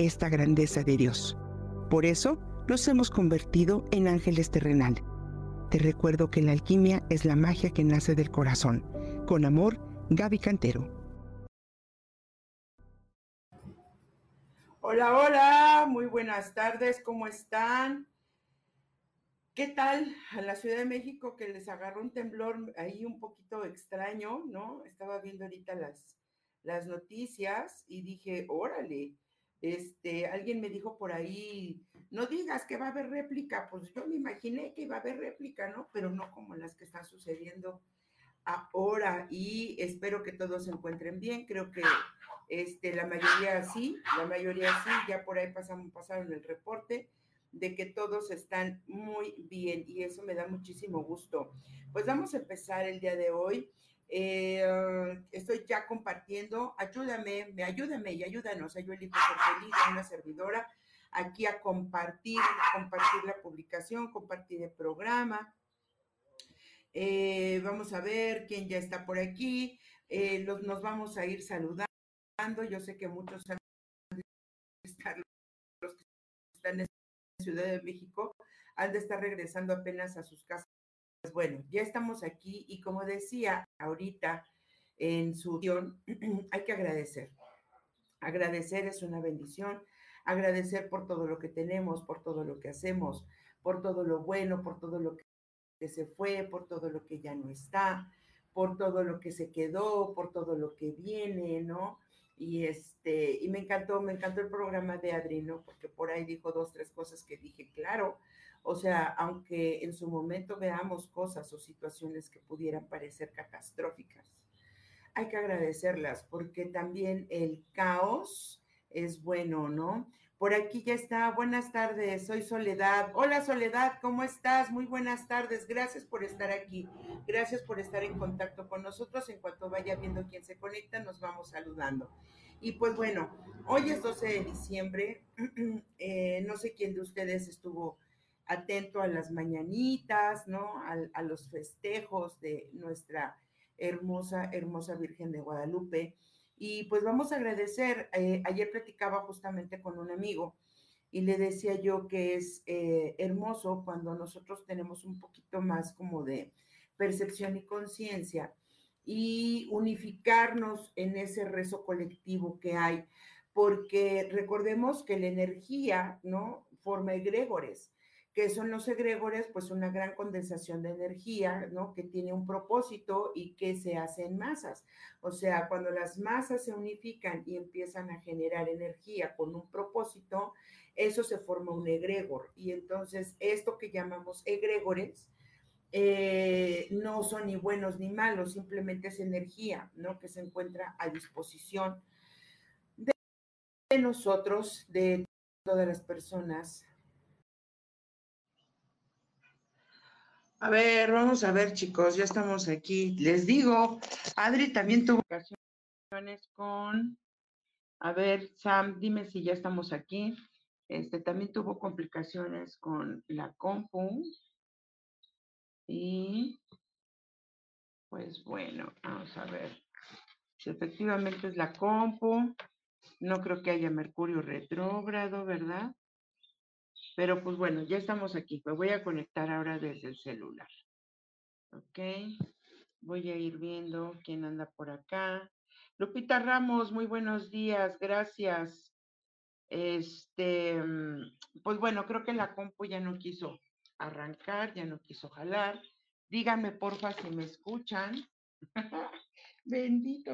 esta grandeza de Dios. Por eso nos hemos convertido en ángeles terrenal. Te recuerdo que la alquimia es la magia que nace del corazón. Con amor, Gaby Cantero. Hola, hola, muy buenas tardes, ¿cómo están? ¿Qué tal a la Ciudad de México que les agarró un temblor ahí un poquito extraño, ¿no? Estaba viendo ahorita las, las noticias y dije, órale, este, alguien me dijo por ahí, no digas que va a haber réplica, pues yo me imaginé que iba a haber réplica, ¿no? Pero no como las que están sucediendo ahora y espero que todos se encuentren bien. Creo que este, la mayoría sí, la mayoría sí, ya por ahí pasaron el reporte de que todos están muy bien y eso me da muchísimo gusto. Pues vamos a empezar el día de hoy. Eh, estoy ya compartiendo, ayúdame, me ayúdame y ayúdanos a yo elijo ser feliz, una servidora, aquí a compartir, compartir la publicación, compartir el programa. Eh, vamos a ver quién ya está por aquí. Eh, nos vamos a ir saludando. Yo sé que muchos han estar, los que están en Ciudad de México, han de estar regresando apenas a sus casas pues bueno, ya estamos aquí y como decía ahorita en su guion, hay que agradecer. Agradecer es una bendición, agradecer por todo lo que tenemos, por todo lo que hacemos, por todo lo bueno, por todo lo que se fue, por todo lo que ya no está, por todo lo que se quedó, por todo lo que viene, ¿no? Y este, y me encantó, me encantó el programa de Adri, ¿no? Porque por ahí dijo dos, tres cosas que dije, claro, o sea, aunque en su momento veamos cosas o situaciones que pudieran parecer catastróficas, hay que agradecerlas porque también el caos es bueno, ¿no? Por aquí ya está. Buenas tardes, soy Soledad. Hola Soledad, ¿cómo estás? Muy buenas tardes. Gracias por estar aquí. Gracias por estar en contacto con nosotros. En cuanto vaya viendo quién se conecta, nos vamos saludando. Y pues bueno, hoy es 12 de diciembre. Eh, no sé quién de ustedes estuvo atento a las mañanitas, ¿no? A, los festejos de nuestra hermosa, hermosa Virgen de Guadalupe. Y pues vamos a agradecer, eh, ayer platicaba justamente con un amigo y le decía yo que es eh, hermoso cuando nosotros tenemos un poquito más como de percepción y conciencia y unificarnos en ese rezo colectivo que hay, porque recordemos que la energía, ¿no? Forma egregores que son los egregores, pues una gran condensación de energía, ¿no? Que tiene un propósito y que se hace en masas. O sea, cuando las masas se unifican y empiezan a generar energía con un propósito, eso se forma un egregor. Y entonces, esto que llamamos egregores, eh, no son ni buenos ni malos, simplemente es energía, ¿no? Que se encuentra a disposición de nosotros, de todas las personas A ver, vamos a ver, chicos, ya estamos aquí. Les digo, Adri también tuvo ocasiones con, a ver, Sam, dime si ya estamos aquí. Este también tuvo complicaciones con la compu. Y pues bueno, vamos a ver si efectivamente es la compu. No creo que haya Mercurio retrógrado, ¿verdad? Pero pues bueno, ya estamos aquí. Me voy a conectar ahora desde el celular. Ok. Voy a ir viendo quién anda por acá. Lupita Ramos, muy buenos días. Gracias. Este, mm, pues bueno, creo que la compu ya no quiso arrancar, ya no quiso jalar. Díganme porfa si me escuchan. Bendito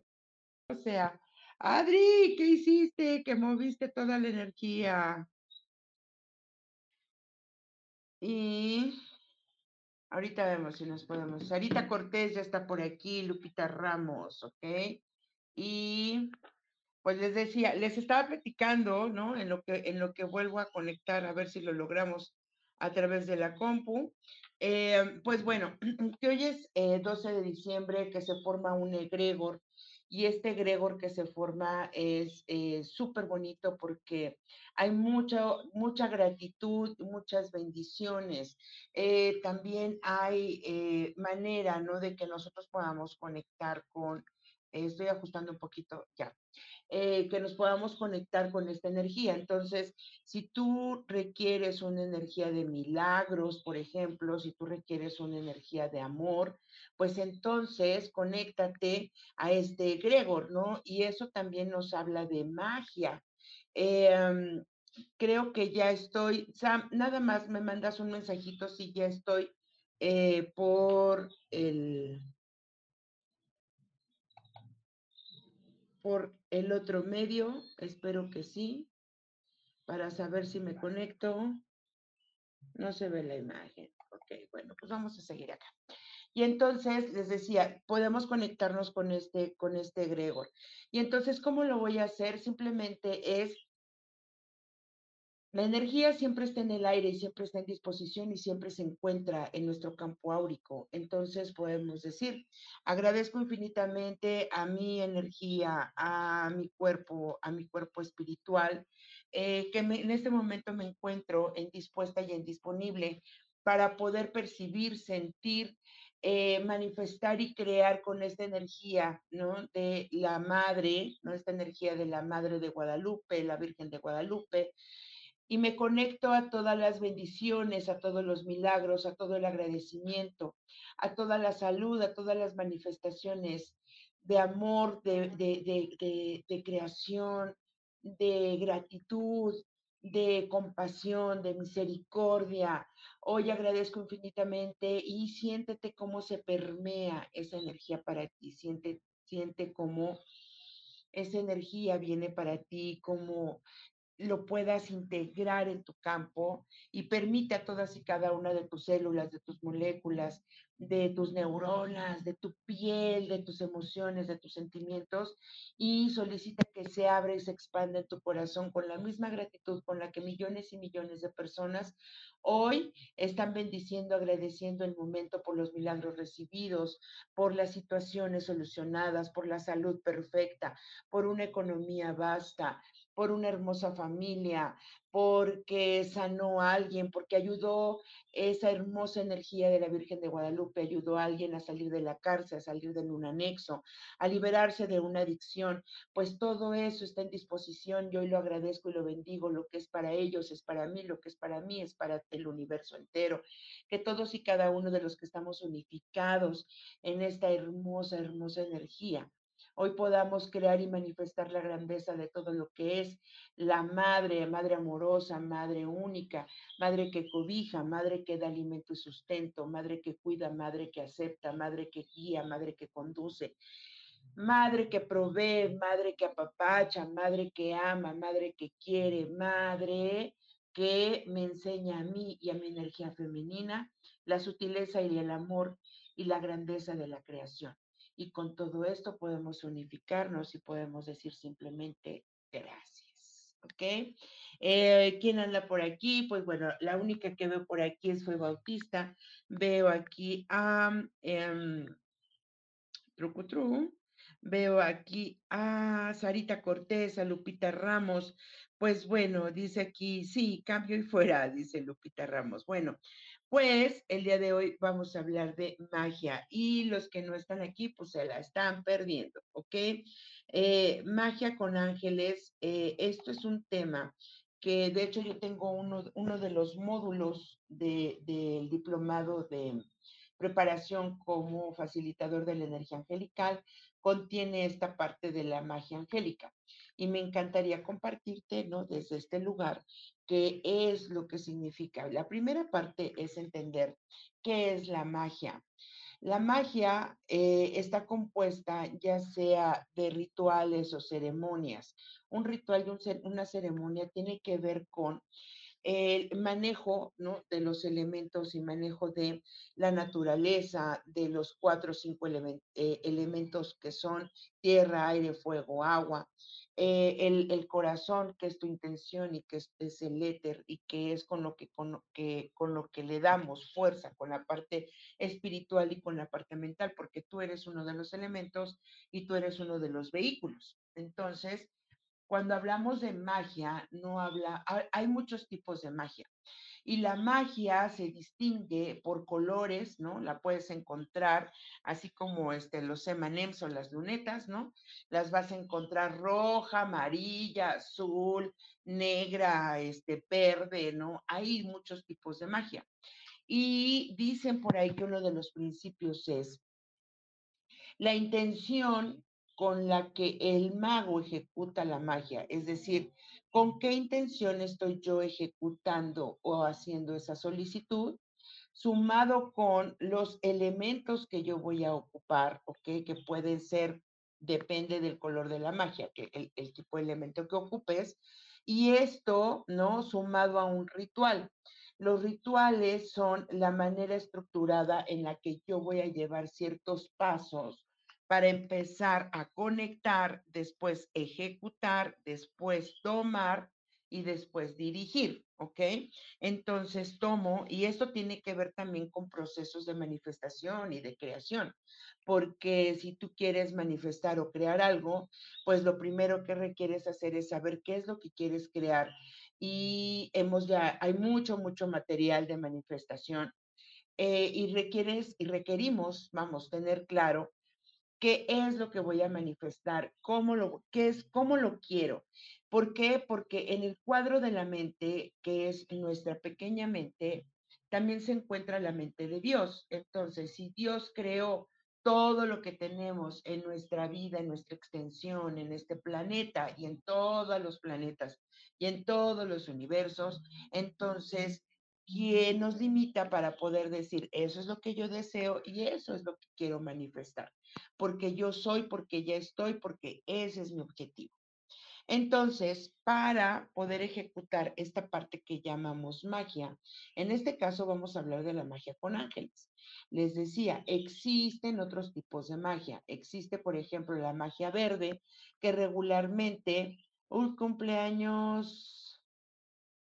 o sea. Adri, ¿qué hiciste? Que moviste toda la energía. Y ahorita vemos si nos podemos. Sarita Cortés ya está por aquí, Lupita Ramos, ¿ok? Y pues les decía, les estaba platicando, ¿no? En lo que, en lo que vuelvo a conectar, a ver si lo logramos a través de la compu. Eh, pues bueno, que hoy es 12 eh, de diciembre, que se forma un egregor, y este egregor que se forma es eh, súper bonito porque hay mucha, mucha gratitud, muchas bendiciones. también hay manera, ¿no? De que nosotros podamos conectar con, estoy ajustando un poquito ya, eh, que nos podamos conectar con esta energía. Entonces, si tú requieres una energía de milagros, por ejemplo, si tú requieres una energía de amor, pues entonces conéctate a este Gregor, ¿no? Y eso también nos habla de magia. Em, creo que ya estoy, Sam, nada más me mandas un mensajito si ya estoy eh, por el por el otro medio, espero que sí, para saber si me conecto. No se ve la imagen. Ok, bueno, pues vamos a seguir acá. Y entonces les decía, podemos conectarnos con este, con este Gregor. Y entonces, ¿cómo lo voy a hacer? Simplemente es la energía siempre está en el aire y siempre está en disposición y siempre se encuentra en nuestro campo áurico. Entonces podemos decir, agradezco infinitamente a mi energía, a mi cuerpo, a mi cuerpo espiritual, eh, que en este momento me encuentro en dispuesta y en disponible para poder percibir, sentir, eh, manifestar y crear con esta energía, ¿no? De la madre, ¿no? Esta energía de la madre de Guadalupe, la Virgen de Guadalupe, y me conecto a todas las bendiciones, a todos los milagros, a todo el agradecimiento, a toda la salud, a todas las manifestaciones de amor, de, de, creación, de gratitud, de compasión, de misericordia. Hoy agradezco infinitamente y siéntete cómo se permea esa energía para ti, siente, siente cómo esa energía viene para ti, como lo puedas integrar en tu campo y permite a todas y cada una de tus células, de tus moléculas, de tus neuronas, de tu piel, de tus emociones, de tus sentimientos y solicita que se abra y se expanda en tu corazón con la misma gratitud con la que millones y millones de personas hoy están bendiciendo, agradeciendo el momento por los milagros recibidos, por las situaciones solucionadas, por la salud perfecta, por una economía vasta, por una hermosa familia, porque sanó a alguien, porque ayudó esa hermosa energía de la Virgen de Guadalupe, ayudó a alguien a salir de la cárcel, a salir de un anexo, a liberarse de una adicción, pues todo eso está en disposición. Yo lo agradezco y lo bendigo. Lo que es para ellos es para mí, lo que es para mí es para el universo entero. Que todos y cada uno de los que estamos unificados en esta hermosa, hermosa energía, hoy podamos crear y manifestar la grandeza de todo lo que es la madre, madre amorosa, madre única, madre que cobija, madre que da alimento y sustento, madre que cuida, madre que acepta, madre que guía, madre que conduce. Madre que provee, madre que apapacha, madre que ama, madre que quiere, madre que me enseña a mí y a mi energía femenina la sutileza y el amor y la grandeza de la creación. Y con todo esto podemos unificarnos y podemos decir simplemente gracias. ¿Ok? Eh, ¿Quién anda por aquí? Pues bueno, la única que veo por aquí es Fue Bautista. Veo aquí a um. Veo aquí a Sarita Cortés, a Lupita Ramos. Pues bueno, dice aquí, sí, cambio y fuera, dice Lupita Ramos. Bueno, pues el día de hoy vamos a hablar de magia y los que no están aquí, pues se la están perdiendo, ¿ok? Eh, magia con ángeles, eh, esto es un tema que de hecho yo tengo uno, uno de los módulos del diplomado de preparación como facilitador de la energía angelical, contiene esta parte de la magia angélica. Y me encantaría compartirte, ¿no? Desde este lugar, qué es lo que significa. La primera parte es entender qué es la magia. La magia eh, está compuesta ya sea de rituales o ceremonias. Un ritual y una ceremonia tiene que ver con el manejo de los elementos y manejo de la naturaleza, de los cuatro o cinco eh, elementos que son tierra, aire, fuego, agua, eh, el, corazón, que es tu intención y que es, el éter y que es con lo que, con, que, con lo que le damos fuerza, con la parte espiritual y con la parte mental, porque tú eres uno de los elementos y tú eres uno de los vehículos. Entonces, cuando hablamos de magia, no habla, hay muchos tipos de magia. Y la magia se distingue por colores, ¿no? La puedes encontrar, así como este, los emanems o las lunetas, ¿no? Las vas a encontrar roja, amarilla, azul, negra, este, verde, ¿no? Hay muchos tipos de magia. Y dicen por ahí que uno de los principios es la intención con la que el mago ejecuta la magia, es decir, con qué intención estoy yo ejecutando o haciendo esa solicitud, sumado con los elementos que yo voy a ocupar, ¿ok? Que pueden ser, depende del color de la magia, que el, el tipo de elemento que ocupes, y esto, ¿no? Sumado a un ritual. Los rituales son la manera estructurada en la que yo voy a llevar ciertos pasos para empezar a conectar, después ejecutar, después tomar y después dirigir, ¿ok? Entonces tomo, y esto tiene que ver también con procesos de manifestación y de creación, porque si tú quieres manifestar o crear algo, pues lo primero que requieres hacer es saber qué es lo que quieres crear. Y hemos ya, hay mucho, mucho material de manifestación eh, y requieres y requerimos, vamos, tener claro qué es lo que voy a manifestar, cómo lo, qué es, cómo lo quiero. ¿Por qué? Porque en el cuadro de la mente, que es nuestra pequeña mente, también se encuentra la mente de Dios. Entonces, si Dios creó todo lo que tenemos en nuestra vida, en nuestra extensión, en este planeta y en todos los planetas y en todos los universos, entonces, ¿quién nos limita para poder decir, eso es lo que yo deseo y eso es lo que quiero manifestar? porque yo soy, porque ya estoy, porque ese es mi objetivo. Entonces, para poder ejecutar esta parte que llamamos magia, en este caso vamos a hablar de la magia con ángeles. Les decía, existen otros tipos de magia. Existe, por ejemplo, la magia verde, que regularmente, un cumpleaños,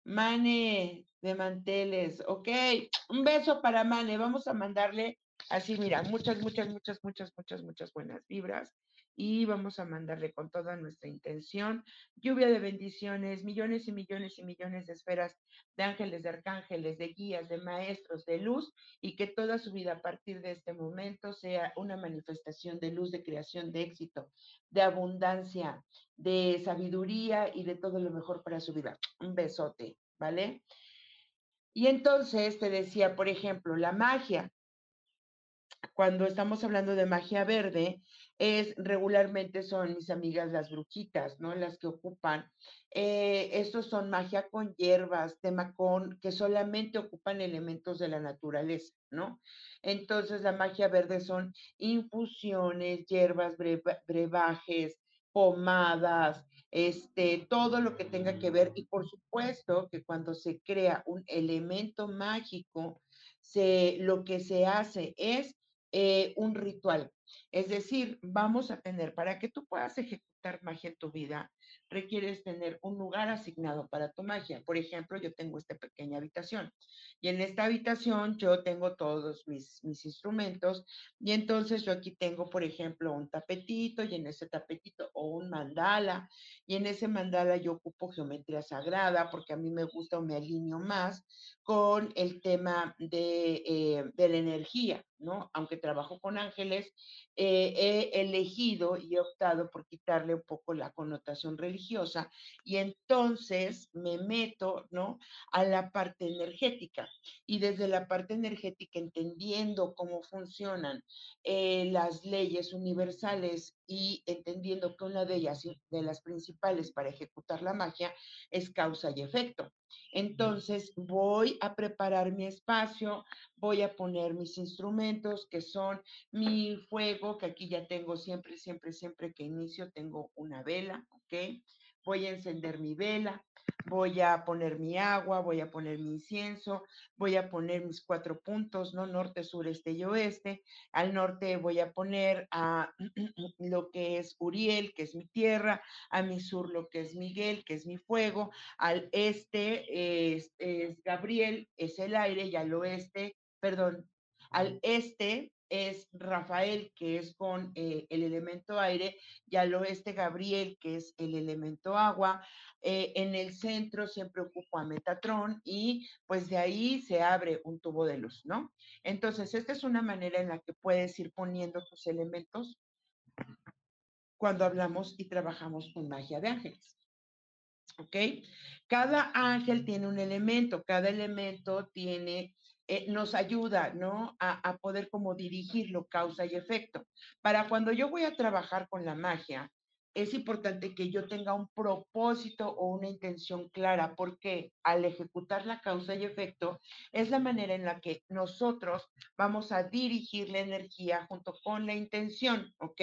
Mane de manteles, ok, un beso para Mane, vamos a mandarle Así, mira, muchas, muchas, muchas, muchas, muchas, muchas buenas vibras y vamos a mandarle con toda nuestra intención lluvia de bendiciones, millones y millones y millones de esferas de ángeles, de arcángeles, de guías, de maestros, de luz y que toda su vida a partir de este momento sea una manifestación de luz, de creación, de éxito, de abundancia, de sabiduría y de todo lo mejor para su vida. Un besote, ¿vale? Y entonces te decía, por ejemplo, la magia cuando estamos hablando de magia verde, es regularmente son mis amigas las brujitas, ¿no? Las que ocupan. Eh, estos son magia con hierbas, tema con, que solamente ocupan elementos de la naturaleza, ¿no? Entonces la magia verde son infusiones, hierbas, brebajes, pomadas, este, todo lo que tenga que ver. Y por supuesto que cuando se crea un elemento mágico, se, lo que se hace es eh, un ritual. Es decir, vamos a tener, para que tú puedas ejecutar magia en tu vida, requieres tener un lugar asignado para tu magia. Por ejemplo, yo tengo esta pequeña habitación y en esta habitación yo tengo todos mis, mis instrumentos y entonces yo aquí tengo, por ejemplo, un tapetito y en ese tapetito o un mandala y en ese mandala yo ocupo geometría sagrada porque a mí me gusta o me alineo más con el tema de, eh, de la energía, ¿no? Aunque trabajo con ángeles, eh, he elegido y he optado por quitarle un poco la connotación religiosa y entonces me meto, ¿no? A la parte energética y desde la parte energética entendiendo cómo funcionan eh, las leyes universales y entendiendo que una de ellas, de las principales para ejecutar la magia, es causa y efecto. Entonces voy a preparar mi espacio, voy a poner mis instrumentos que son mi fuego, que aquí ya tengo siempre, siempre, siempre que inicio tengo una vela, ¿ok? Voy a encender mi vela, voy a poner mi agua, voy a poner mi incienso, voy a poner mis cuatro puntos, ¿no? Norte, sur, este y oeste. Al norte voy a poner a lo que es Uriel, que es mi tierra, a mi sur lo que es Miguel, que es mi fuego, al este es, es Gabriel, es el aire, y al oeste, perdón, al este es Rafael, que es con eh, el elemento aire, y al oeste Gabriel, que es el elemento agua. Eh, en el centro siempre ocupa Metatrón y pues de ahí se abre un tubo de luz, ¿no? Entonces, esta es una manera en la que puedes ir poniendo tus elementos cuando hablamos y trabajamos con magia de ángeles. ¿Ok? Cada ángel tiene un elemento, cada elemento tiene eh, nos ayuda, ¿no? A, a, poder como dirigirlo, causa y efecto. Para cuando yo voy a trabajar con la magia, es importante que yo tenga un propósito o una intención clara, porque al ejecutar la causa y efecto es la manera en la que nosotros vamos a dirigir la energía junto con la intención, ¿ok?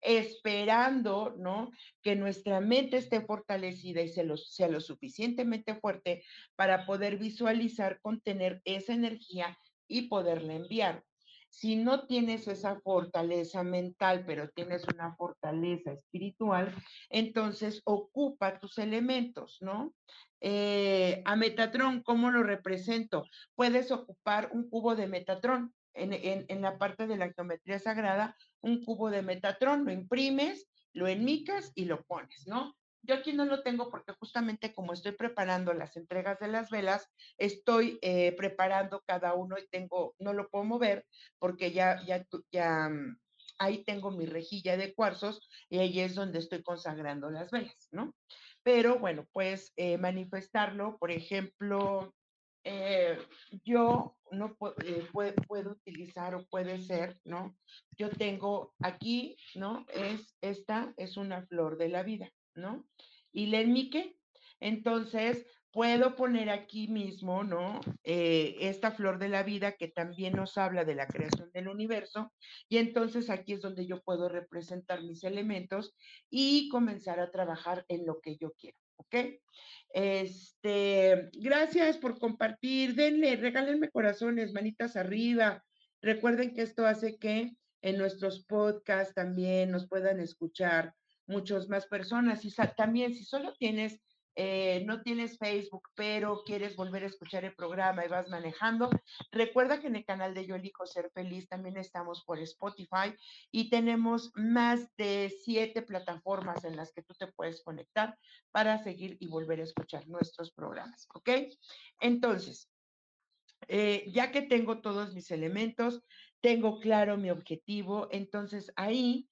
Esperando, ¿no? Que nuestra mente esté fortalecida y sea lo, sea lo suficientemente fuerte para poder visualizar, contener esa energía y poderla enviar. Si no tienes esa fortaleza mental, pero tienes una fortaleza espiritual, entonces ocupa tus elementos, ¿no? Eh, a Metatrón, ¿cómo lo represento? Puedes ocupar un cubo de Metatrón. En, en, la parte de la geometría sagrada, un cubo de Metatrón, lo imprimes, lo enmicas y lo pones, ¿no? Yo aquí no lo tengo porque justamente como estoy preparando las entregas de las velas, estoy eh, preparando cada uno y tengo, no lo puedo mover porque ya, ya, ya, mm, ahí tengo mi rejilla de cuarzos y ahí es donde estoy consagrando las velas, ¿no? Pero bueno, pues eh, manifestarlo, por ejemplo, eh, yo no puedo, puedo, utilizar o puede ser, ¿no? Yo tengo aquí, ¿no? Es, esta es una flor de la vida. ¿No? Y le enmique. Entonces, puedo poner aquí mismo, ¿no? Eh, esta flor de la vida que también nos habla de la creación del universo. Y entonces aquí es donde yo puedo representar mis elementos y comenzar a trabajar en lo que yo quiero, ¿ok? Este, gracias por compartir. Denle, regálenme corazones, manitas arriba. Recuerden que esto hace que en nuestros podcasts también nos puedan escuchar muchas más personas. Y también si solo tienes, eh, no tienes Facebook, pero quieres volver a escuchar el programa y vas manejando, recuerda que en el canal de Yo Elijo Ser Feliz también estamos por Spotify y tenemos más de siete plataformas en las que tú te puedes conectar para seguir y volver a escuchar nuestros programas. ¿Ok? Entonces, eh, ya que tengo todos mis elementos, tengo claro mi objetivo, entonces ahí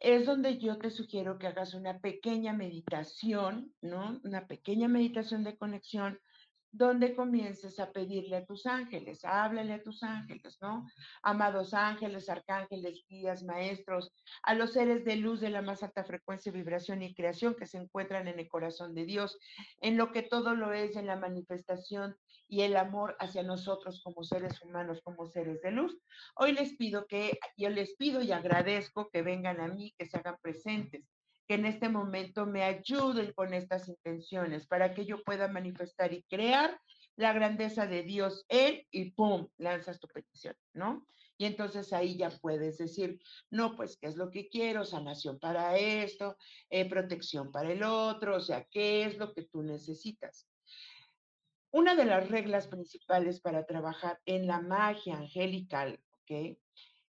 es donde yo te sugiero que hagas una pequeña meditación, ¿no? Una pequeña meditación de conexión donde comiences a pedirle a tus ángeles, háblale a tus ángeles, ¿no? Amados ángeles, arcángeles, guías, maestros, a los seres de luz de la más alta frecuencia, vibración y creación que se encuentran en el corazón de Dios, en lo que todo lo es en la manifestación y el amor hacia nosotros como seres humanos, como seres de luz. Hoy les pido que, yo les pido y agradezco que vengan a mí, que se hagan presentes, que en este momento me ayuden con estas intenciones para que yo pueda manifestar y crear la grandeza de Dios en y ¡pum! lanzas tu petición, ¿no? Y entonces ahí ya puedes decir, no, pues, ¿qué es lo que quiero? Sanación para esto, eh, protección para el otro, o sea, ¿qué es lo que tú necesitas? Una de las reglas principales para trabajar en la magia angelical, ¿ok?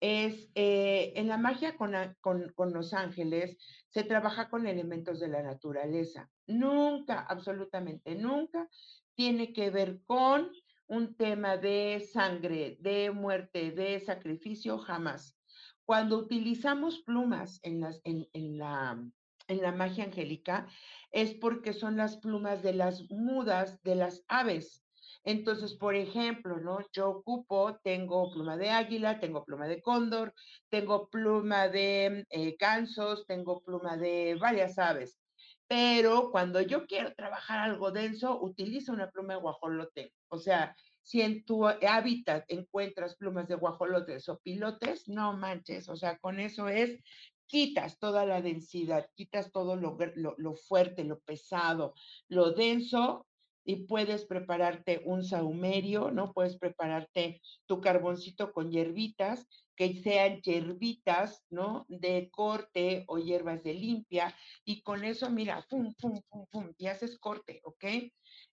Es eh, en la magia con, con, los ángeles se trabaja con elementos de la naturaleza. Nunca, absolutamente nunca, tiene que ver con un tema de sangre, de muerte, de sacrificio, jamás. Cuando utilizamos plumas en, las, en, en, la, en la magia angélica, es porque son las plumas de las mudas de las aves. Entonces, por ejemplo, ¿no? Yo ocupo, tengo pluma de águila, tengo pluma de cóndor, tengo pluma de eh, gansos, tengo pluma de varias aves. Pero cuando yo quiero trabajar algo denso, utilizo una pluma de guajolote. O sea, si en tu hábitat encuentras plumas de guajolotes o pilotes, no manches, o sea, con eso es quitas toda la densidad, quitas todo lo, lo, fuerte, lo pesado, lo denso y puedes prepararte un saumerio, ¿no? Puedes prepararte tu carboncito con hierbitas, que sean hierbitas, ¿no? De corte o hierbas de limpia, y con eso, mira, pum, pum, pum, pum, y haces corte, ¿ok?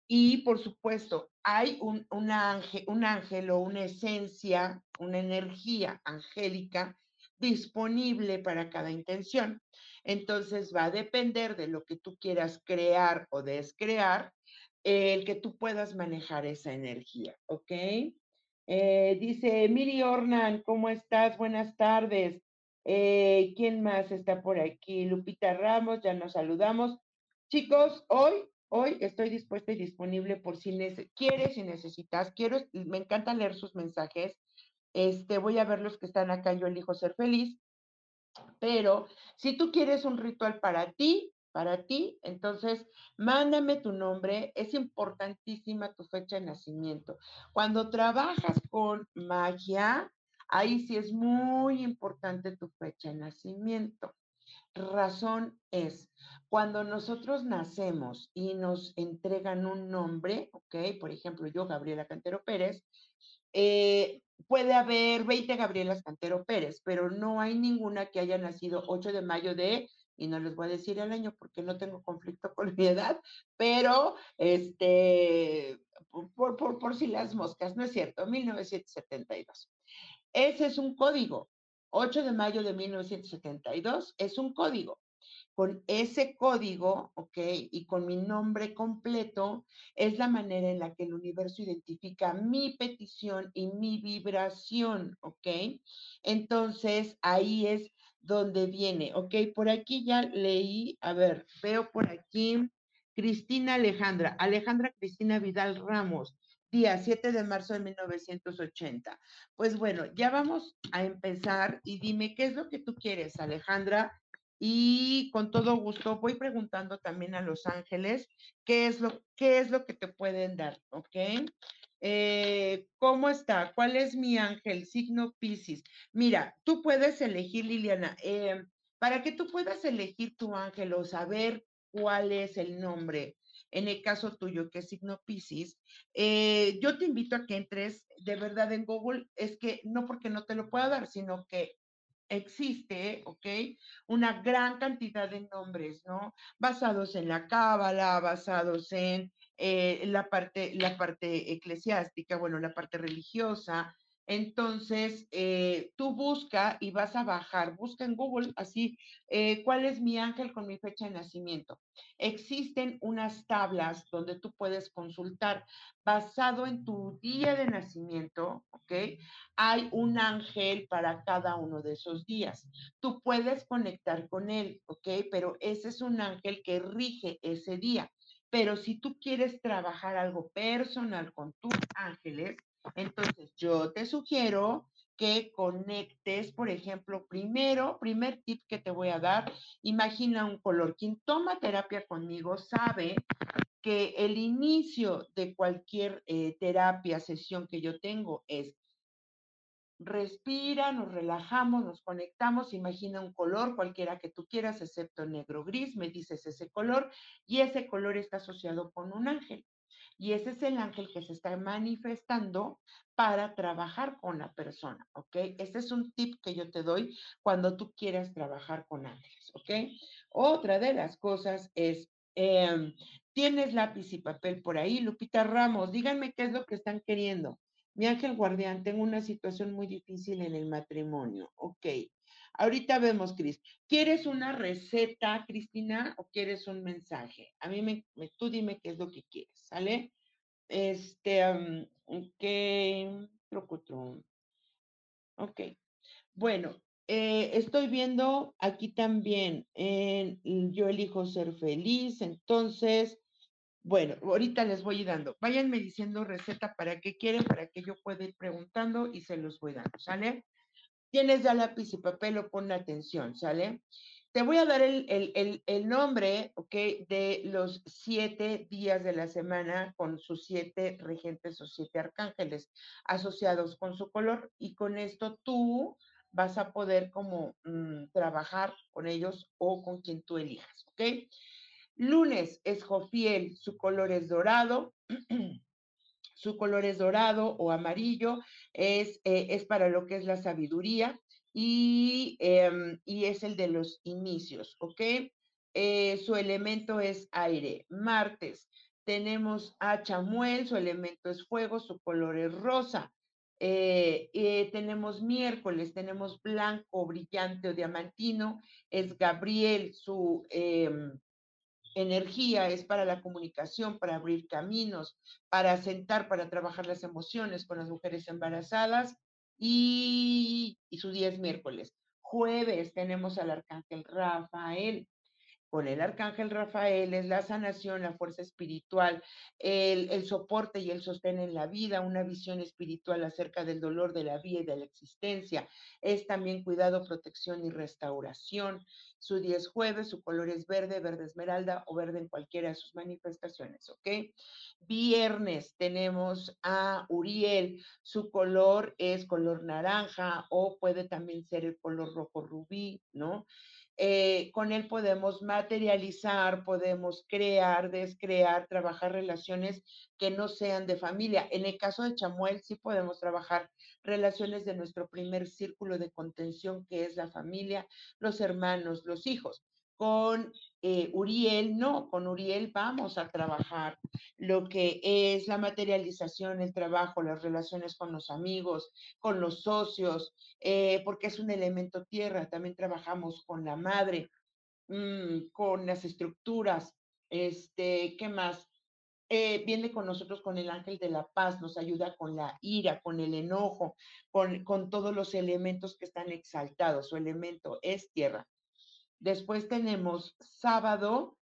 Y por supuesto, hay un, un, ángel, un ángel o una esencia, una energía angélica disponible para cada intención. Entonces va a depender de lo que tú quieras crear o descrear, el que tú puedas manejar esa energía, ¿ok? Eh, dice Miri Ornan, ¿cómo estás? Buenas tardes. Eh, ¿Quién más está por aquí? Lupita Ramos, ya nos saludamos. Chicos, hoy Hoy estoy dispuesta y disponible por si quieres y necesitas. Quiero, me encanta leer sus mensajes. Este, voy a ver los que están acá. Yo elijo ser feliz. Pero si tú quieres un ritual para ti, para ti, entonces mándame tu nombre. Es importantísima tu fecha de nacimiento. Cuando trabajas con magia, ahí sí es muy importante tu fecha de nacimiento. Razón es, cuando nosotros nacemos y nos entregan un nombre, ¿ok? Por ejemplo, yo, Gabriela Cantero Pérez, eh, puede haber 20 Gabrielas Cantero Pérez, pero no hay ninguna que haya nacido 8 de mayo de, y no les voy a decir el año porque no tengo conflicto con mi edad, pero este, por, por, por si las moscas, no es cierto, 1972. Ese es un código. 8 de mayo de 1972 es un código con ese código, ¿ok? Y con mi nombre completo, es la manera en la que el universo identifica mi petición y mi vibración, ¿ok? Entonces, ahí es donde viene, ¿ok? Por aquí ya leí, a ver, veo por aquí Cristina Alejandra, Alejandra Cristina Vidal Ramos, día 7 de marzo de 1980. Pues bueno, ya vamos a empezar y dime qué es lo que tú quieres, Alejandra, y con todo gusto voy preguntando también a los ángeles qué es lo, qué es lo que te pueden dar, ¿ok? Eh, ¿Cómo está? ¿Cuál es mi ángel? Signo Pisces. Mira, tú puedes elegir, Liliana, eh, para que tú puedas elegir tu ángel o saber cuál es el nombre, en el caso tuyo, que es signo Pisces, eh, yo te invito a que entres de verdad en Google, es que no porque no te lo pueda dar, sino que existe, ¿ok? Una gran cantidad de nombres, ¿no? Basados en la cábala, basados en eh, la, parte, la parte eclesiástica, bueno, la parte religiosa. Entonces, eh, tú busca y vas a bajar, busca en Google así, eh, ¿cuál es mi ángel con mi fecha de nacimiento? Existen unas tablas donde tú puedes consultar basado en tu día de nacimiento, ¿ok? Hay un ángel para cada uno de esos días. Tú puedes conectar con él, ¿ok? Pero ese es un ángel que rige ese día. Pero si tú quieres trabajar algo personal con tus ángeles, entonces yo te sugiero que conectes, por ejemplo, primero, primer tip que te voy a dar, imagina un color. Quien toma terapia conmigo sabe que el inicio de cualquier eh, terapia, sesión que yo tengo es respira, nos relajamos, nos conectamos, imagina un color, cualquiera que tú quieras, excepto negro gris, me dices ese color y ese color está asociado con un ángel. Y ese es el ángel que se está manifestando para trabajar con la persona, ¿ok? Este es un tip que yo te doy cuando tú quieras trabajar con ángeles, ¿ok? Otra de las cosas es, em, tienes lápiz y papel por ahí, Lupita Ramos, díganme qué es lo que están queriendo. Mi ángel guardián, tengo una situación muy difícil en el matrimonio, ok. Ahorita vemos, Cris. ¿Quieres una receta, Cristina, o quieres un mensaje? A mí me, tú dime qué es lo que quieres, ¿sale? Este, ok, Ok. Bueno, eh, estoy viendo aquí también, en, yo elijo ser feliz, entonces, bueno, ahorita les voy dando. Váyanme diciendo receta para qué quieren, para que yo pueda ir preguntando y se los voy dando, ¿sale? Tienes ya lápiz y papel o pon atención, ¿sale? Te voy a dar el, nombre, ¿ok? De los siete días de la semana con sus siete regentes o siete arcángeles asociados con su color y con esto tú vas a poder como mm, trabajar con ellos o con quien tú elijas, ¿ok? Lunes es Jofiel, su color es dorado. su color es dorado o amarillo, es, eh, es para lo que es la sabiduría y, em, y es el de los inicios, ¿ok? Eh, su elemento es aire. Martes tenemos a Chamuel, su elemento es fuego, su color es rosa. Eh, tenemos miércoles, tenemos blanco, brillante o diamantino, es Gabriel, su em, energía es para la comunicación, para abrir caminos, para sentar, para trabajar las emociones con las mujeres embarazadas y, y su día es miércoles. Jueves tenemos al arcángel Rafael, con el arcángel Rafael es la sanación, la fuerza espiritual, el, soporte y el sostén en la vida, una visión espiritual acerca del dolor de la vida y de la existencia. Es también cuidado, protección y restauración. Su día es jueves, su color es verde, verde esmeralda o verde en cualquiera de sus manifestaciones, ¿ok? Viernes tenemos a Uriel, su color es color naranja o puede también ser el color rojo rubí, ¿no? Eh, con él podemos materializar, podemos crear, descrear, trabajar relaciones que no sean de familia. En el caso de Chamuel, sí podemos trabajar relaciones de nuestro primer círculo de contención, que es la familia, los hermanos, los hijos. Con eh, Uriel, no, con Uriel vamos a trabajar lo que es la materialización, el trabajo, las relaciones con los amigos, con los socios, eh, porque es un elemento tierra. También trabajamos con la madre, mm, con las estructuras, este, ¿qué más? Eh, viene con nosotros con el ángel de la paz, nos ayuda con la ira, con el enojo, con, con todos los elementos que están exaltados. Su elemento es tierra. Después tenemos sábado,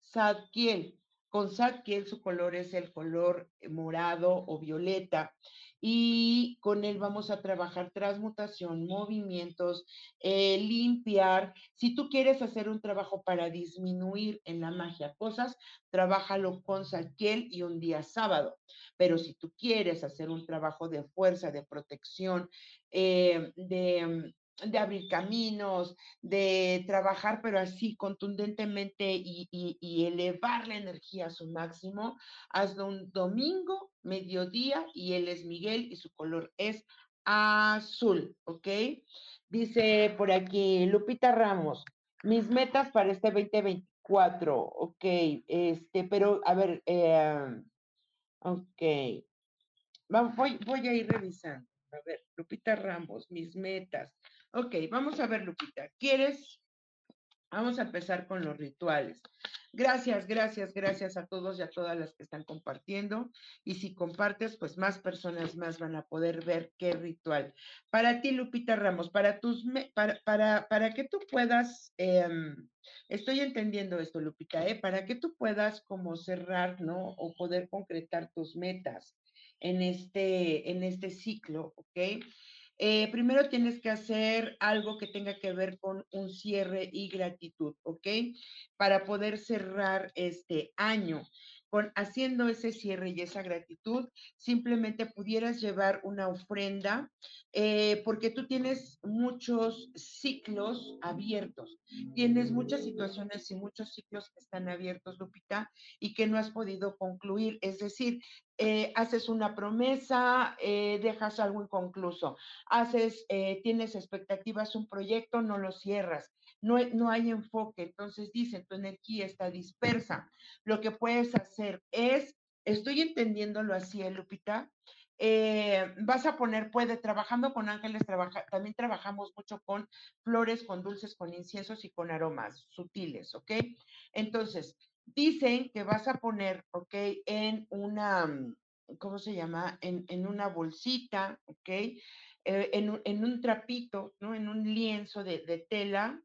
Sadkiel. Con Sadkiel su color es el color morado o violeta y con él vamos a trabajar transmutación, movimientos, eh, limpiar. Si tú quieres hacer un trabajo para disminuir en la magia cosas, trabájalo con Sadkiel y un día sábado. Pero si tú quieres hacer un trabajo de fuerza, de protección, eh, de de abrir caminos, de trabajar, pero así contundentemente y, elevar la energía a su máximo. Hazlo un domingo, mediodía, y él es Miguel y su color es azul, ¿ok? Dice por aquí Lupita Ramos, mis metas para este 2024, ok, este, pero a ver, eh, ok, voy, voy a ir revisando. A ver, Lupita Ramos, mis metas. Ok, vamos a ver, Lupita. ¿Quieres? Vamos a empezar con los rituales. Gracias, gracias, gracias a todos y a todas las que están compartiendo. Y si compartes, pues más personas más van a poder ver qué ritual. Para ti, Lupita Ramos, para tus, para, para, para que tú puedas, em, estoy entendiendo esto, Lupita, ¿eh? para que tú puedas como cerrar, ¿no? O poder concretar tus metas en este, en este ciclo, ¿ok? Eh, primero tienes que hacer algo que tenga que ver con un cierre y gratitud, ¿ok? Para poder cerrar este año. Con, haciendo ese cierre y esa gratitud, simplemente pudieras llevar una ofrenda, eh, porque tú tienes muchos ciclos abiertos, tienes muchas situaciones y muchos ciclos que están abiertos, Lupita, y que no has podido concluir. Es decir, eh, haces una promesa, eh, dejas algo inconcluso, haces, tienes expectativas, un proyecto, no lo cierras, no, no hay enfoque, entonces dice, tu energía está dispersa. Lo que puedes hacer es, estoy entendiéndolo así, Lupita, vas a poner, puede, trabajando con ángeles, trabaja, también trabajamos mucho con flores, con dulces, con inciensos y con aromas sutiles, ¿ok? Entonces, dicen que vas a poner, ¿ok? En una, mm, ¿cómo se llama? En, en una bolsita, ¿ok? Eh, en, en, un trapito, ¿no? En un lienzo de, de tela.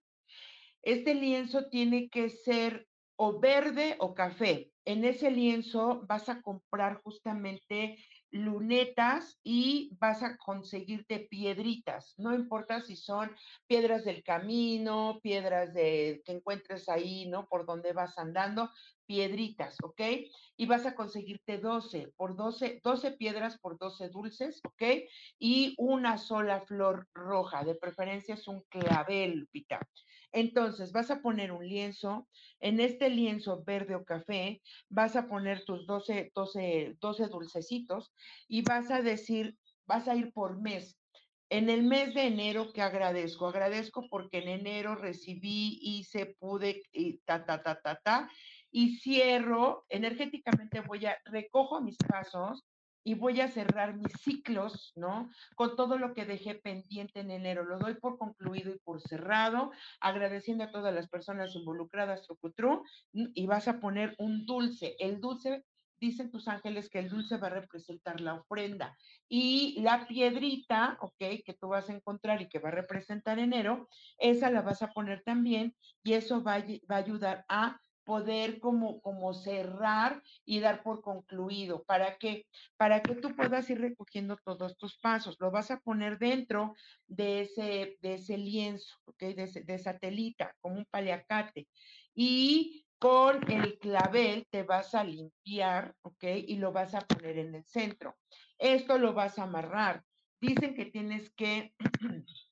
Este lienzo tiene que ser o verde o café. En ese lienzo vas a comprar justamente lunetas y vas a conseguirte piedritas. No importa si son piedras del camino, piedras de que encuentres ahí, ¿no? Por donde vas andando, piedritas, ¿ok? Y vas a conseguirte 12 por 12, 12 piedras por 12 dulces, ¿ok? Y una sola flor roja, de preferencia es un clavel. Entonces, vas a poner un lienzo, en este lienzo verde o café, vas a poner tus 12, 12, 12 dulcecitos y vas a decir, vas a ir por mes. En el mes de enero, ¿qué agradezco? Agradezco porque en enero recibí, hice, pude, y ta, ta, ta, ta, ta, y cierro, energéticamente voy a, recojo mis pasos y voy a cerrar mis ciclos, ¿no? Con todo lo que dejé pendiente en enero. Lo doy por concluido y por cerrado, agradeciendo a todas las personas involucradas, Trucutru, y vas a poner un dulce. El dulce, dicen tus ángeles que el dulce va a representar la ofrenda. Y la piedrita, ¿ok? Que tú vas a encontrar y que va a representar enero, esa la vas a poner también y eso va va a ayudar a poder como, como cerrar y dar por concluido. ¿Para qué? Para que tú puedas ir recogiendo todos tus pasos. Lo vas a poner dentro de ese, de ese lienzo, ¿ok? De, de esa telita, como un paliacate. Y con el clavel te vas a limpiar, ¿ok? Y lo vas a poner en el centro. Esto lo vas a amarrar. Dicen que tienes que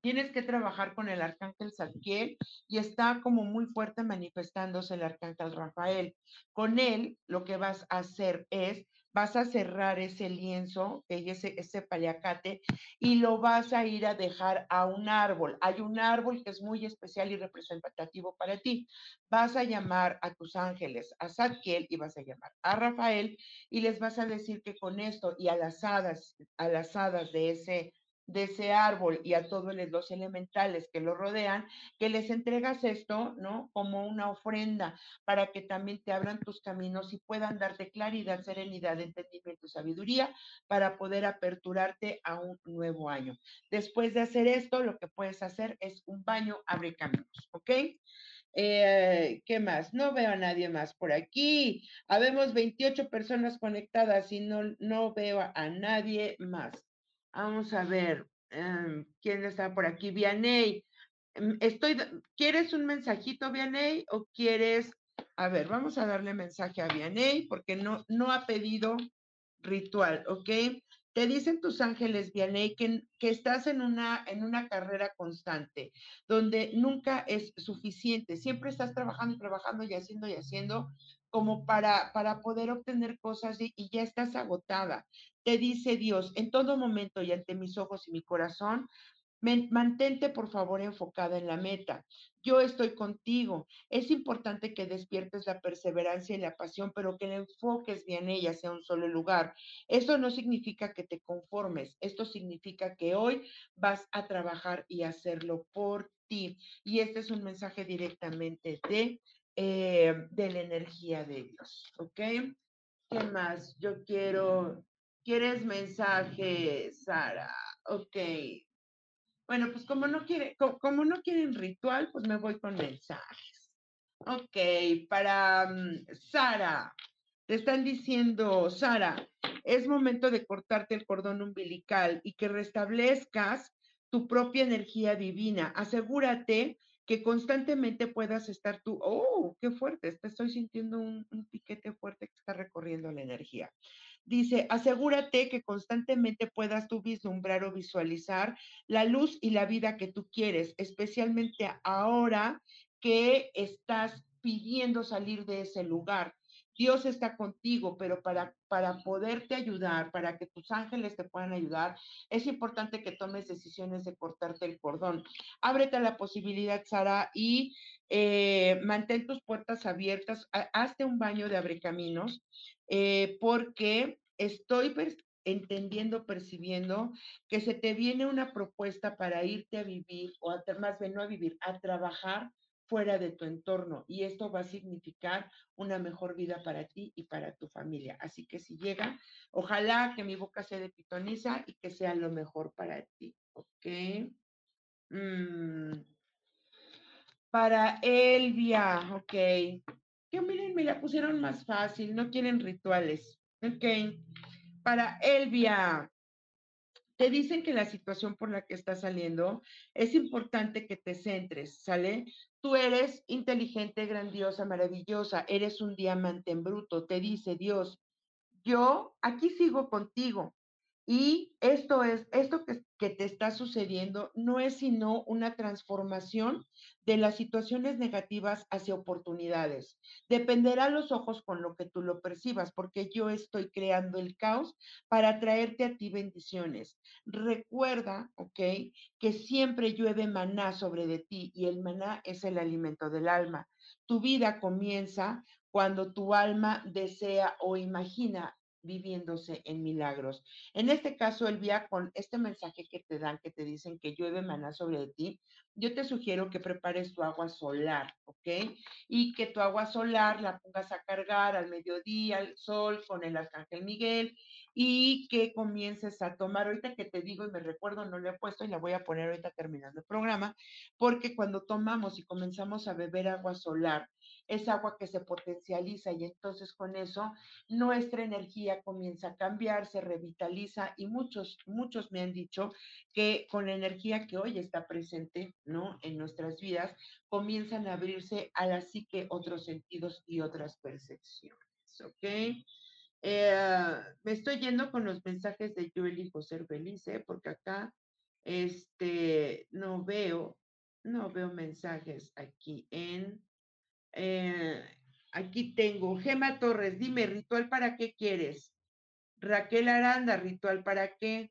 tienes que trabajar con el arcángel Zadkiel y está como muy fuerte manifestándose el arcángel Rafael. Con él lo que vas a hacer es vas a cerrar ese lienzo, ese, ese paliacate, y lo vas a ir a dejar a un árbol. Hay un árbol que es muy especial y representativo para ti. Vas a llamar a tus ángeles, a Zadkiel, y vas a llamar a Rafael, y les vas a decir que con esto y a las hadas, a las hadas de ese de ese árbol y a todos los elementales que lo rodean, que les entregas esto, ¿no? Como una ofrenda para que también te abran tus caminos y puedan darte claridad, serenidad, entendimiento, sabiduría para poder aperturarte a un nuevo año. Después de hacer esto, lo que puedes hacer es un baño abre caminos, ¿ok? Eh, ¿Qué más? No veo a nadie más por aquí. Habemos 28 personas conectadas y no, no veo a nadie más. Vamos a ver, em, ¿quién está por aquí? Vianey. Em, estoy, ¿quieres un mensajito, Vianey? ¿O quieres, a ver, vamos a darle mensaje a Vianey porque no, no ha pedido ritual, ¿ok? Te dicen tus ángeles, Vianey, que, que estás en una, en una carrera constante, donde nunca es suficiente, siempre estás trabajando y trabajando y haciendo y haciendo como para, para poder obtener cosas y, ya estás agotada. Te dice Dios, en todo momento y ante mis ojos y mi corazón, Mantente, por favor, enfocada en la meta. Yo estoy contigo. Es importante que despiertes la perseverancia y la pasión, pero que le enfoques bien ella hacia un solo lugar. Esto no significa que te conformes. Esto significa que hoy vas a trabajar y hacerlo por ti. Y este es un mensaje directamente de, eh, de la energía de Dios. ¿Ok? ¿Qué más? Yo quiero ¿Quieres mensaje, Sara? Ok. Bueno, pues como no, quiere, como, no quieren ritual, pues me voy con mensajes. Ok, para mm, Sara, te están diciendo, Sara, es momento de cortarte el cordón umbilical y que restablezcas tu propia energía divina. Asegúrate que constantemente puedas estar tú, oh, qué fuerte, te estoy sintiendo un, un piquete fuerte que está recorriendo la energía. Dice, asegúrate que constantemente puedas tú vislumbrar o visualizar la luz y la vida que tú quieres, especialmente ahora que estás pidiendo salir de ese lugar. Dios está contigo, pero para, para poderte ayudar, para que tus ángeles te puedan ayudar, es importante que tomes decisiones de cortarte el cordón. Ábrete a la posibilidad, Sara, y eh, mantén tus puertas abiertas. Hazte un baño de abrecaminos, eh, porque estoy entendiendo, percibiendo que se te viene una propuesta para irte a vivir, o más bien no a vivir, a trabajar fuera de tu entorno y esto va a significar una mejor vida para ti y para tu familia. Así que si llega, ojalá que mi boca sea de pitoniza y que sea lo mejor para ti, ¿ok? Mm. Para Elvia, ok. Que miren, me la pusieron más fácil, no quieren rituales. Ok. para Elvia. Te dicen que la situación por la que estás saliendo es importante que te centres, ¿sale? Tú eres inteligente, grandiosa, maravillosa, eres un diamante en bruto, te dice Dios. Yo aquí sigo contigo, y esto es, esto que, que, te está sucediendo no es sino una transformación de las situaciones negativas hacia oportunidades. Dependerá los ojos con lo que tú lo percibas, porque yo estoy creando el caos para traerte a ti bendiciones. Recuerda, ¿ok? Que siempre llueve maná sobre de ti y el maná es el alimento del alma. Tu vida comienza cuando tu alma desea o imagina viviéndose en milagros. En este caso, Elvia, con este mensaje que te dan, que te dicen que llueve maná sobre ti, yo te sugiero que prepares tu agua solar, ¿ok? Y que tu agua solar la pongas a cargar al mediodía, al sol, con el arcángel Miguel, y que comiences a tomar, ahorita que te digo y me recuerdo, no le he puesto y la voy a poner ahorita terminando el programa, porque cuando tomamos y comenzamos a beber agua solar, es agua que se potencializa y entonces con eso nuestra energía comienza a cambiar, se revitaliza y muchos, muchos me han dicho que con la energía que hoy está presente, ¿no? En nuestras vidas, comienzan a abrirse a la psique otros sentidos y otras percepciones, ¿ok? Eh, me estoy yendo con los mensajes de yo elijo ser feliz, ¿eh? porque acá este, no veo, no veo mensajes aquí en eh, aquí tengo Gema Torres, dime, ritual para qué quieres. Raquel Aranda, ritual para qué.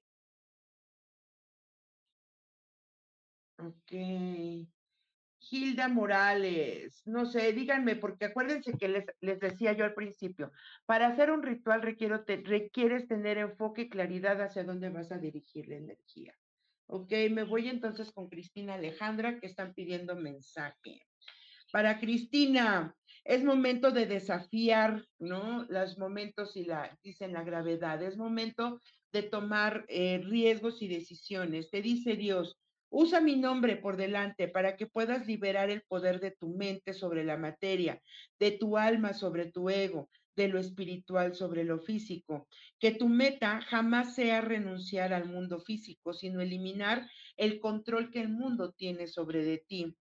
Ok. Hilda Morales, no sé, díganme, porque acuérdense que les, les, decía yo al principio, para hacer un ritual requiero te, requieres tener enfoque y claridad hacia dónde vas a dirigir la energía. Ok, me voy entonces con Cristina Alejandra, que están pidiendo mensaje. Para Cristina, es momento de desafiar, ¿no? Los momentos y la, dicen la gravedad, es momento de tomar eh, riesgos y decisiones. Te dice Dios, usa mi nombre por delante para que puedas liberar el poder de tu mente sobre la materia, de tu alma sobre tu ego, de lo espiritual sobre lo físico. Que tu meta jamás sea renunciar al mundo físico, sino eliminar el control que el mundo tiene sobre de ti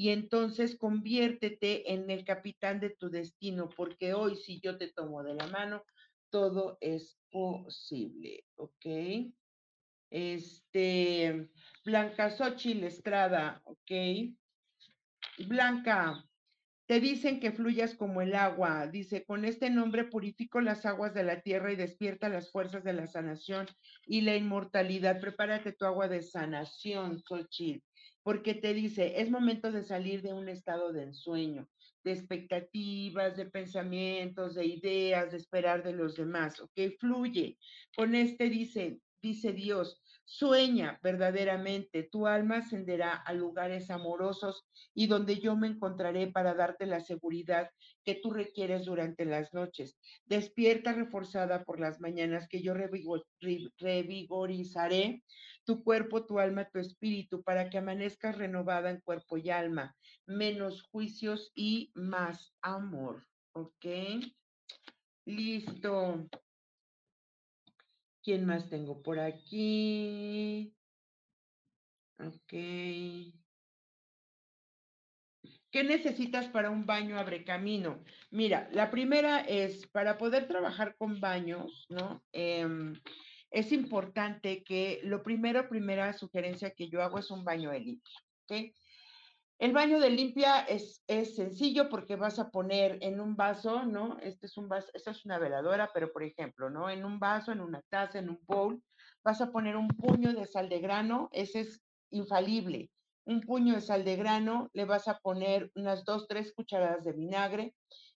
y entonces conviértete en el capitán de tu destino, porque hoy si yo te tomo de la mano, todo es posible, ¿ok? Este, Blanca Xochitl Estrada, ¿ok? Blanca, te dicen que fluyas como el agua. Dice, con este nombre purifico las aguas de la tierra y despierta las fuerzas de la sanación y la inmortalidad. Prepárate tu agua de sanación, Xochitl porque te dice, es momento de salir de un estado de ensueño, de expectativas, de pensamientos, de ideas, de esperar de los demás, ¿ok? Fluye. Con este dice, dice Dios, sueña verdaderamente, tu alma ascenderá a lugares amorosos y donde yo me encontraré para darte la seguridad que tú requieres durante las noches. Despierta reforzada por las mañanas que yo revigorizaré tu cuerpo, tu alma, tu espíritu, para que amanezcas renovada en cuerpo y alma, menos juicios y más amor. ¿Ok? Listo. ¿Quién más tengo por aquí? Ok. ¿Qué necesitas para un baño abre camino? Mira, la primera es para poder trabajar con baños, ¿no? Eh, es importante que lo primero, primera sugerencia que yo hago es un baño de limpia. ¿ok? El baño de limpia es, es sencillo porque vas a poner en un vaso, ¿no? Este es un vaso, esta es una veladora, pero por ejemplo, ¿no? En un vaso, en una taza, en un bowl, vas a poner un puño de sal de grano, ese es infalible. Un puño de sal de grano, le vas a poner unas dos, tres cucharadas de vinagre,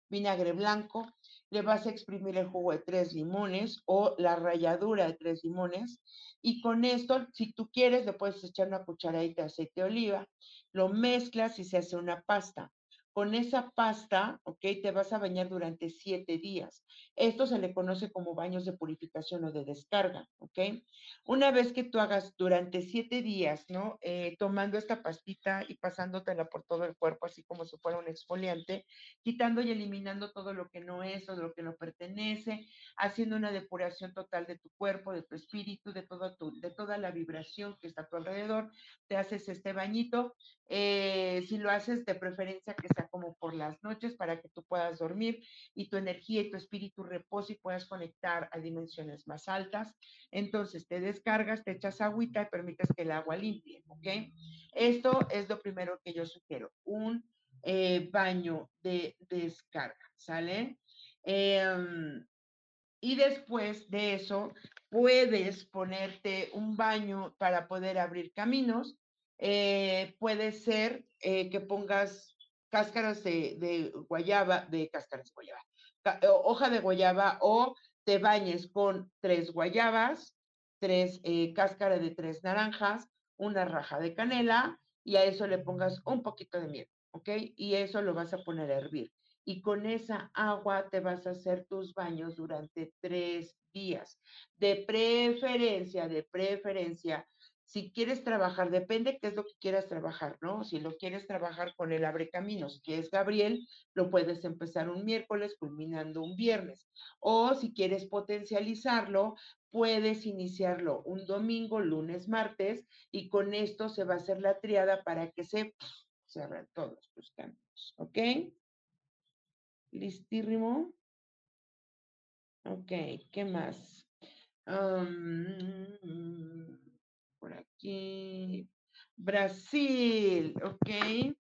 vinagre blanco, le vas a exprimir el jugo de tres limones o la ralladura de tres limones. Y con esto, si tú quieres, le puedes echar una cucharadita de aceite de oliva, lo mezclas y se hace una pasta. Con esa pasta, ¿ok? Te vas a bañar durante siete días. Esto se le conoce como baños de purificación o de descarga, ¿ok? Una vez que tú hagas durante siete días, ¿no? Eh, tomando esta pastita y pasándotela por todo el cuerpo, así como si fuera un exfoliante, quitando y eliminando todo lo que no es o lo que no pertenece, haciendo una depuración total de tu cuerpo, de tu espíritu, de, todo tu, de toda la vibración que está a tu alrededor, te haces este bañito. Eh, si lo haces de preferencia que sea como por las noches para que tú puedas dormir y tu energía y tu espíritu repose y puedas conectar a dimensiones más altas. Entonces te descargas, te echas agüita y permites que el agua limpie, ¿ok? Esto es lo primero que yo sugiero, un eh, baño de descarga, ¿sale? Em, y después de eso, puedes ponerte un baño para poder abrir caminos. Eh, puede ser eh, que pongas cáscaras de, guayaba, de cáscaras de guayaba, hoja de guayaba o te bañes con tres guayabas, tres eh, cáscaras de tres naranjas, una raja de canela y a eso le pongas un poquito de miel, ¿ok? Y eso lo vas a poner a hervir. Y con esa agua te vas a hacer tus baños durante tres días. De preferencia, de preferencia, si quieres trabajar, depende qué es lo que quieras trabajar, ¿no? Si lo quieres trabajar con el abre caminos, que es Gabriel, lo puedes empezar un miércoles culminando un viernes. O si quieres potencializarlo, puedes iniciarlo un domingo, lunes, martes, y con esto se va a hacer la triada para que se, abran todos los caminos, ¿ok? ¿Listísimo? Ok, ¿qué más? Brasil, ok.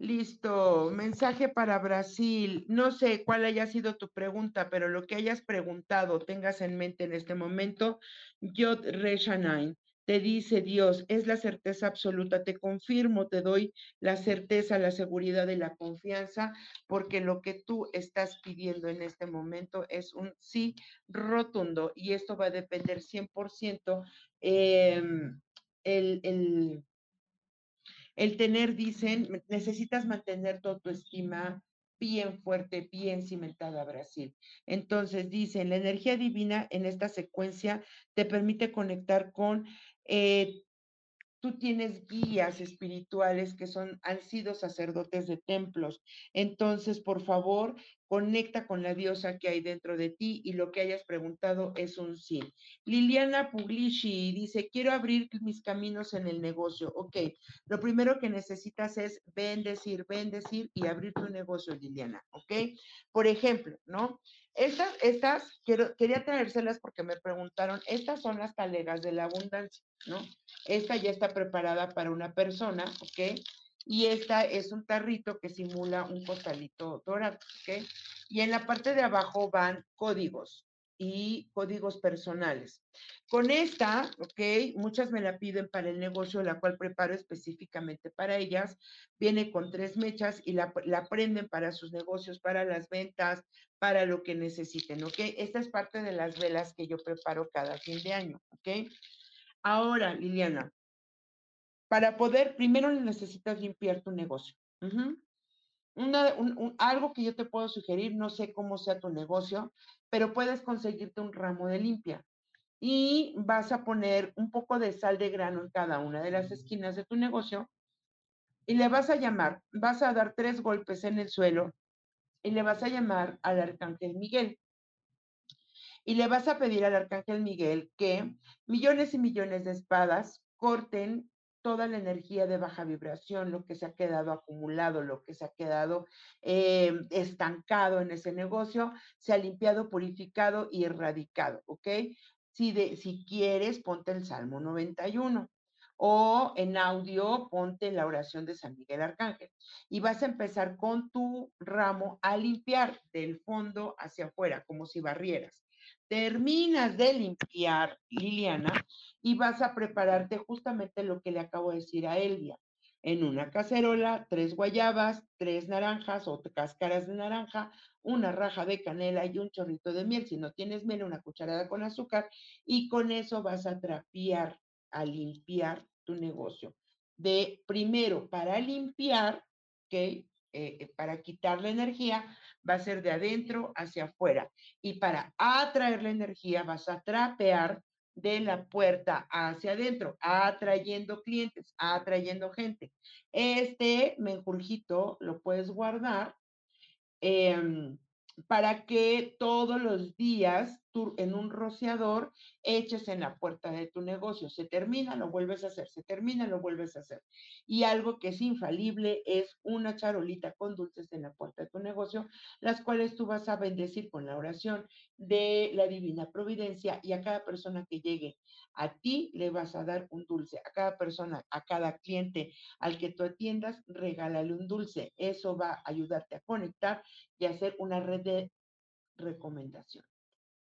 Listo, mensaje para Brasil. No sé cuál haya sido tu pregunta, pero lo que hayas preguntado, tengas en mente en este momento, Yod Reshanain. Te dice Dios, es la certeza absoluta, te confirmo, te doy la certeza, la seguridad y la confianza, porque lo que tú estás pidiendo en este momento es un sí rotundo y esto va a depender 100% em, el, el, el tener, dicen, necesitas mantener tu autoestima bien fuerte, bien cimentada Brasil. Entonces, dicen, la energía divina en esta secuencia te permite conectar con eh, tú tienes guías espirituales que son, han sido sacerdotes de templos. Entonces, por favor, conecta con la diosa que hay dentro de ti y lo que hayas preguntado es un sí. Liliana Puglishi dice, quiero abrir mis caminos en el negocio. Ok, lo primero que necesitas es bendecir, bendecir y abrir tu negocio, Liliana. Ok, por ejemplo, ¿no? Estas, estas, quiero, quería traérselas porque me preguntaron, estas son las talegas de la abundancia, ¿no? Esta ya está preparada para una persona, ¿ok? Y esta es un tarrito que simula un costalito dorado, ¿ok? Y en la parte de abajo van códigos, y códigos personales. Con esta, ok, muchas me la piden para el negocio, la cual preparo específicamente para ellas. Viene con tres mechas y la, la prenden para sus negocios, para las ventas, para lo que necesiten, ok. Esta es parte de las velas que yo preparo cada fin de año, ok. Ahora, Liliana, para poder, primero necesitas limpiar tu negocio. algo que yo te puedo sugerir, no sé cómo sea tu negocio, pero puedes conseguirte un ramo de limpia y vas a poner un poco de sal de grano en cada una de las esquinas de tu negocio y le vas a llamar, vas a dar tres golpes en el suelo y le vas a llamar al arcángel Miguel. Y le vas a pedir al arcángel Miguel que millones y millones de espadas corten toda la energía de baja vibración, lo que se ha quedado acumulado, lo que se ha quedado eh, estancado en ese negocio, se ha limpiado, purificado y erradicado, ¿ok? Si, de, si quieres, ponte el Salmo 91 o en audio ponte la oración de San Miguel Arcángel y vas a empezar con tu ramo a limpiar del fondo hacia afuera, como si barrieras. Terminas de limpiar, Liliana, y vas a prepararte justamente lo que le acabo de decir a Elvia. En una cacerola, tres guayabas, tres naranjas o cáscaras de naranja, una raja de canela y un chorrito de miel. Si no tienes miel, una cucharada con azúcar y con eso vas a trapear, a limpiar tu negocio. De primero, para limpiar, ¿ok? Eh, para quitar la energía, va a ser de adentro hacia afuera. Y para atraer la energía, vas a trapear de la puerta hacia adentro, atrayendo clientes, atrayendo gente. Este menjurjito lo puedes guardar. Em, para que todos los días en un rociador eches en la puerta de tu negocio. Se termina, lo vuelves a hacer, se termina, lo vuelves a hacer. Y algo que es infalible es una charolita con dulces en la puerta de tu negocio, las cuales tú vas a bendecir con la oración de la divina providencia y a cada persona que llegue a ti le vas a dar un dulce. A cada persona, a cada cliente al que tú atiendas, regálale un dulce. Eso va a ayudarte a conectar y hacer una red de recomendación.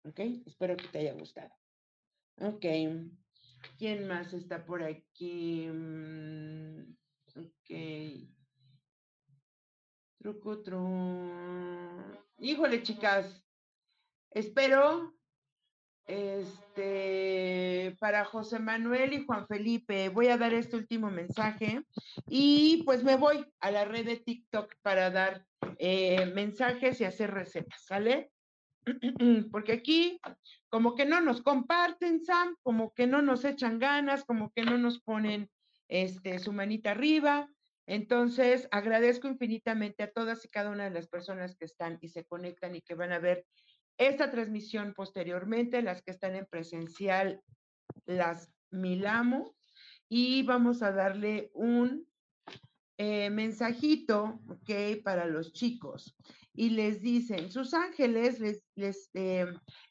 ¿Ok? Espero que te haya gustado. Ok. ¿Quién más está por aquí? Mm, ok. Truco, truco. Híjole, chicas. Espero este, para José Manuel y Juan Felipe, voy a dar este último mensaje y pues me voy a la red de TikTok para dar eh, mensajes y hacer recetas, ¿sale? Porque aquí como que no nos comparten, Sam, como que no nos echan ganas, como que no nos ponen este, su manita arriba. Entonces, agradezco infinitamente a todas y cada una de las personas que están y se conectan y que van a ver esta transmisión posteriormente, las que están en presencial, las milamos y vamos a darle un eh, mensajito. Para los chicos. Y les dicen, sus ángeles les, les eh,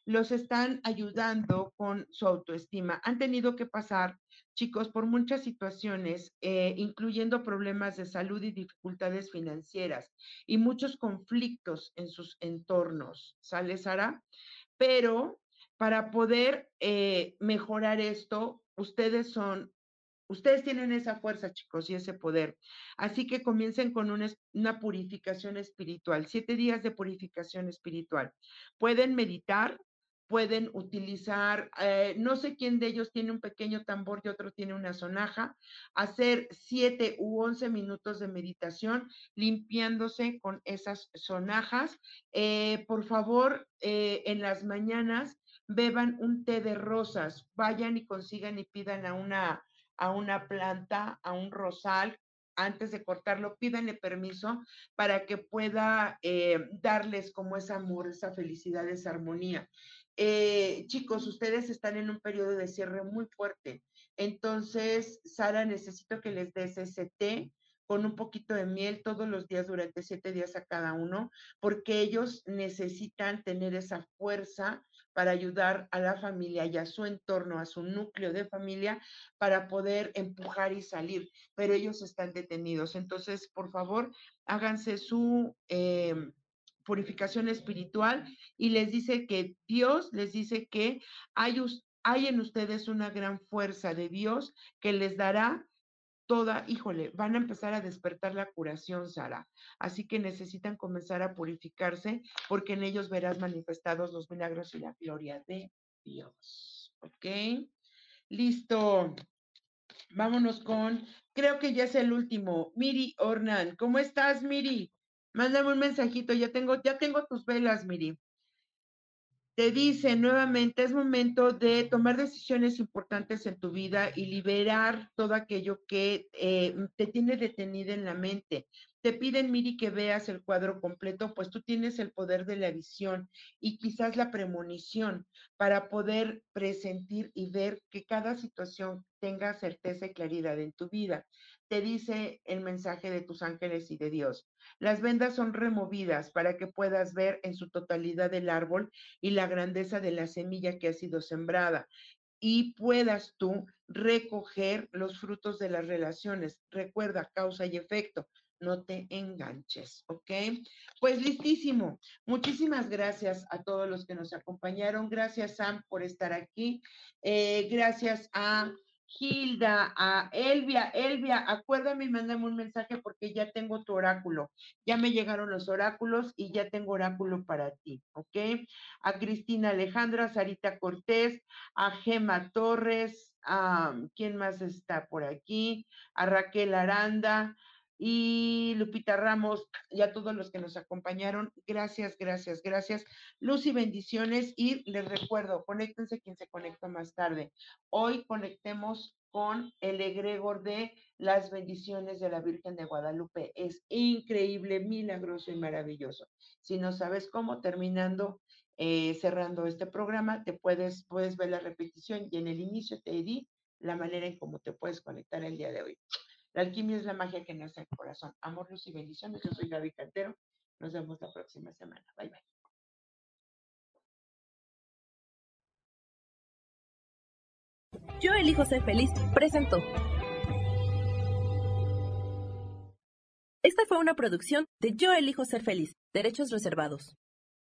los están ayudando con su autoestima. Han tenido que pasar, chicos, por muchas situaciones, eh, incluyendo problemas de salud y dificultades financieras y muchos conflictos en sus entornos. ¿Sale, Sara? Pero para poder mejorar esto, ustedes son Ustedes tienen esa fuerza, chicos, y ese poder. Así que comiencen con una, purificación espiritual, siete días de purificación espiritual. Pueden meditar, pueden utilizar, eh, no sé quién de ellos tiene un pequeño tambor y otro tiene una sonaja, hacer siete u once minutos de meditación limpiándose con esas sonajas. Eh, por favor, eh, en las mañanas beban un té de rosas, vayan y consigan y pidan a una a una planta, a un rosal, antes de cortarlo, pídanle permiso para que pueda eh, darles como ese amor, esa felicidad, esa armonía. Eh, chicos, ustedes están en un periodo de cierre muy fuerte. Entonces, Sara, necesito que les des ese té con un poquito de miel todos los días durante siete días a cada uno, porque ellos necesitan tener esa fuerza para ayudar a la familia y a su entorno, a su núcleo de familia, para poder empujar y salir, pero ellos están detenidos. Entonces, por favor, háganse su eh, purificación espiritual y les dice que Dios les dice que hay, hay en ustedes una gran fuerza de Dios que les dará toda, híjole, van a empezar a despertar la curación, Sara. Así que necesitan comenzar a purificarse porque en ellos verás manifestados los milagros y la gloria de Dios. ¿Ok? Listo. Vámonos con, creo que ya es el último, Miri Ornan. ¿Cómo estás, Miri? Mándame un mensajito, ya tengo, ya tengo tus velas, Miri te dice nuevamente, es momento de tomar decisiones importantes en tu vida y liberar todo aquello que eh, te tiene detenida en la mente. Te piden, Miri, que veas el cuadro completo, pues tú tienes el poder de la visión y quizás la premonición para poder presentir y ver que cada situación tenga certeza y claridad en tu vida. Te dice el mensaje de tus ángeles y de Dios. Las vendas son removidas para que puedas ver en su totalidad el árbol y la grandeza de la semilla que ha sido sembrada y puedas tú recoger los frutos de las relaciones. Recuerda, causa y efecto. No te enganches, ¿ok? Pues listísimo. Muchísimas gracias a todos los que nos acompañaron. Gracias, Sam, por estar aquí. Eh, gracias a Gilda, a Elvia, Elvia, acuérdame y mándame un mensaje porque ya tengo tu oráculo. Ya me llegaron los oráculos y ya tengo oráculo para ti, ¿ok? A Cristina Alejandra, a Sarita Cortés, a Gema Torres, a, ¿quién más está por aquí? A Raquel Aranda, y Lupita Ramos y a todos los que nos acompañaron. Gracias, gracias, gracias. Luz y bendiciones y les recuerdo, conéctense quien se conecta más tarde. Hoy conectemos con el egregor de las bendiciones de la Virgen de Guadalupe. Es increíble, milagroso y maravilloso. Si no sabes cómo, terminando, eh, cerrando este programa, te puedes, puedes ver la repetición y en el inicio te di la manera en cómo te puedes conectar el día de hoy. La alquimia es la magia que nace el corazón. Amor, luz y bendiciones. Yo soy Gaby Cantero. Nos vemos la próxima semana. Bye, bye. Yo elijo ser feliz. Presento. Esta fue una producción de Yo elijo ser feliz. Derechos reservados.